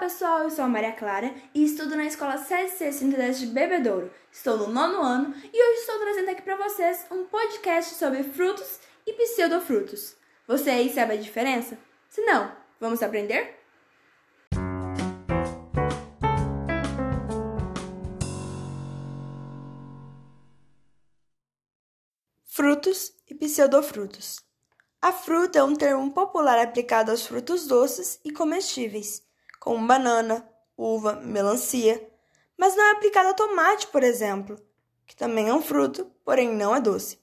pessoal, eu sou a Maria Clara e estudo na escola 7C Cinderela de Bebedouro. Estou no nono ano e hoje estou trazendo aqui para vocês um podcast sobre frutos e pseudofrutos. Você aí sabe a diferença? Se não, vamos aprender? Frutos e pseudofrutos. A fruta é um termo popular aplicado aos frutos doces e comestíveis como banana, uva, melancia, mas não é aplicado a tomate, por exemplo, que também é um fruto, porém não é doce.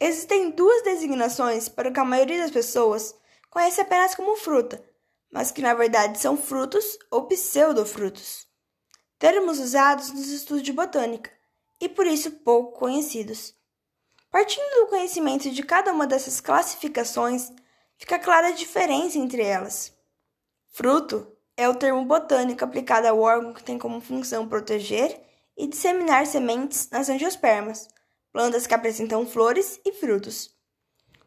Existem duas designações para o que a maioria das pessoas conhece apenas como fruta, mas que na verdade são frutos ou pseudofrutos. Termos usados nos estudos de botânica e por isso pouco conhecidos. Partindo do conhecimento de cada uma dessas classificações, fica clara a diferença entre elas. Fruto é o termo botânico aplicado ao órgão que tem como função proteger e disseminar sementes nas angiospermas, plantas que apresentam flores e frutos.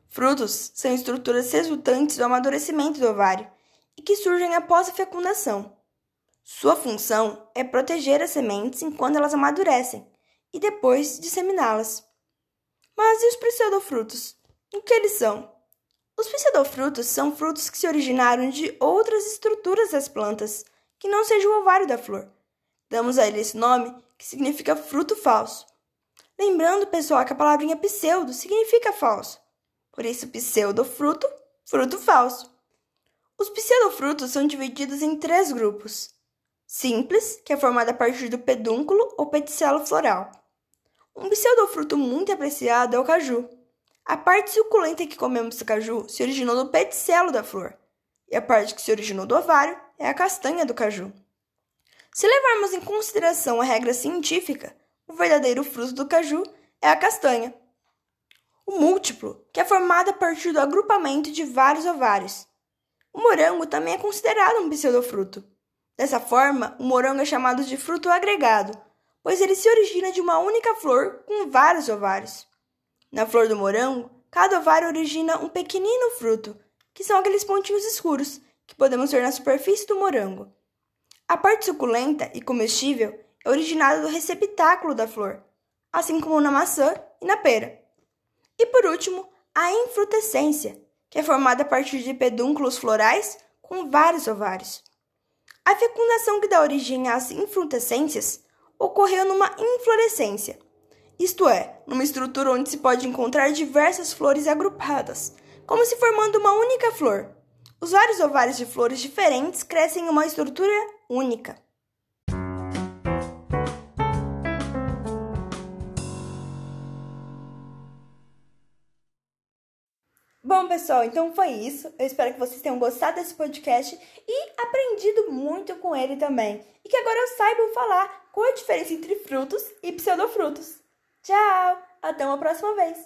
Frutos são estruturas resultantes do amadurecimento do ovário e que surgem após a fecundação. Sua função é proteger as sementes enquanto elas amadurecem e depois disseminá-las. Mas e os pseudofrutos? O que eles são? Os pseudofrutos são frutos que se originaram de outras estruturas das plantas, que não seja o ovário da flor. Damos a ele esse nome, que significa fruto falso. Lembrando, pessoal, que a palavrinha pseudo significa falso. Por isso, pseudofruto, fruto falso. Os pseudofrutos são divididos em três grupos. Simples, que é formado a partir do pedúnculo ou peticelo floral. Um pseudofruto muito apreciado é o caju. A parte suculenta que comemos do caju se originou do peticelo da flor, e a parte que se originou do ovário é a castanha do caju. Se levarmos em consideração a regra científica, o verdadeiro fruto do caju é a castanha. O múltiplo, que é formado a partir do agrupamento de vários ovários. O morango também é considerado um pseudofruto. Dessa forma, o morango é chamado de fruto agregado, pois ele se origina de uma única flor com vários ovários. Na flor do morango, cada ovário origina um pequenino fruto, que são aqueles pontinhos escuros que podemos ver na superfície do morango. A parte suculenta e comestível é originada do receptáculo da flor, assim como na maçã e na pera. E por último, a infrutescência, que é formada a partir de pedúnculos florais com vários ovários. A fecundação que dá origem às infrutescências ocorreu numa inflorescência, isto é, numa estrutura onde se pode encontrar diversas flores agrupadas, como se formando uma única flor. Os vários ovários de flores diferentes crescem em uma estrutura única. Bom, pessoal, então foi isso. Eu espero que vocês tenham gostado desse podcast e aprendido muito com ele também. E que agora saibam falar qual a diferença entre frutos e pseudofrutos. Tchau! Até uma próxima vez!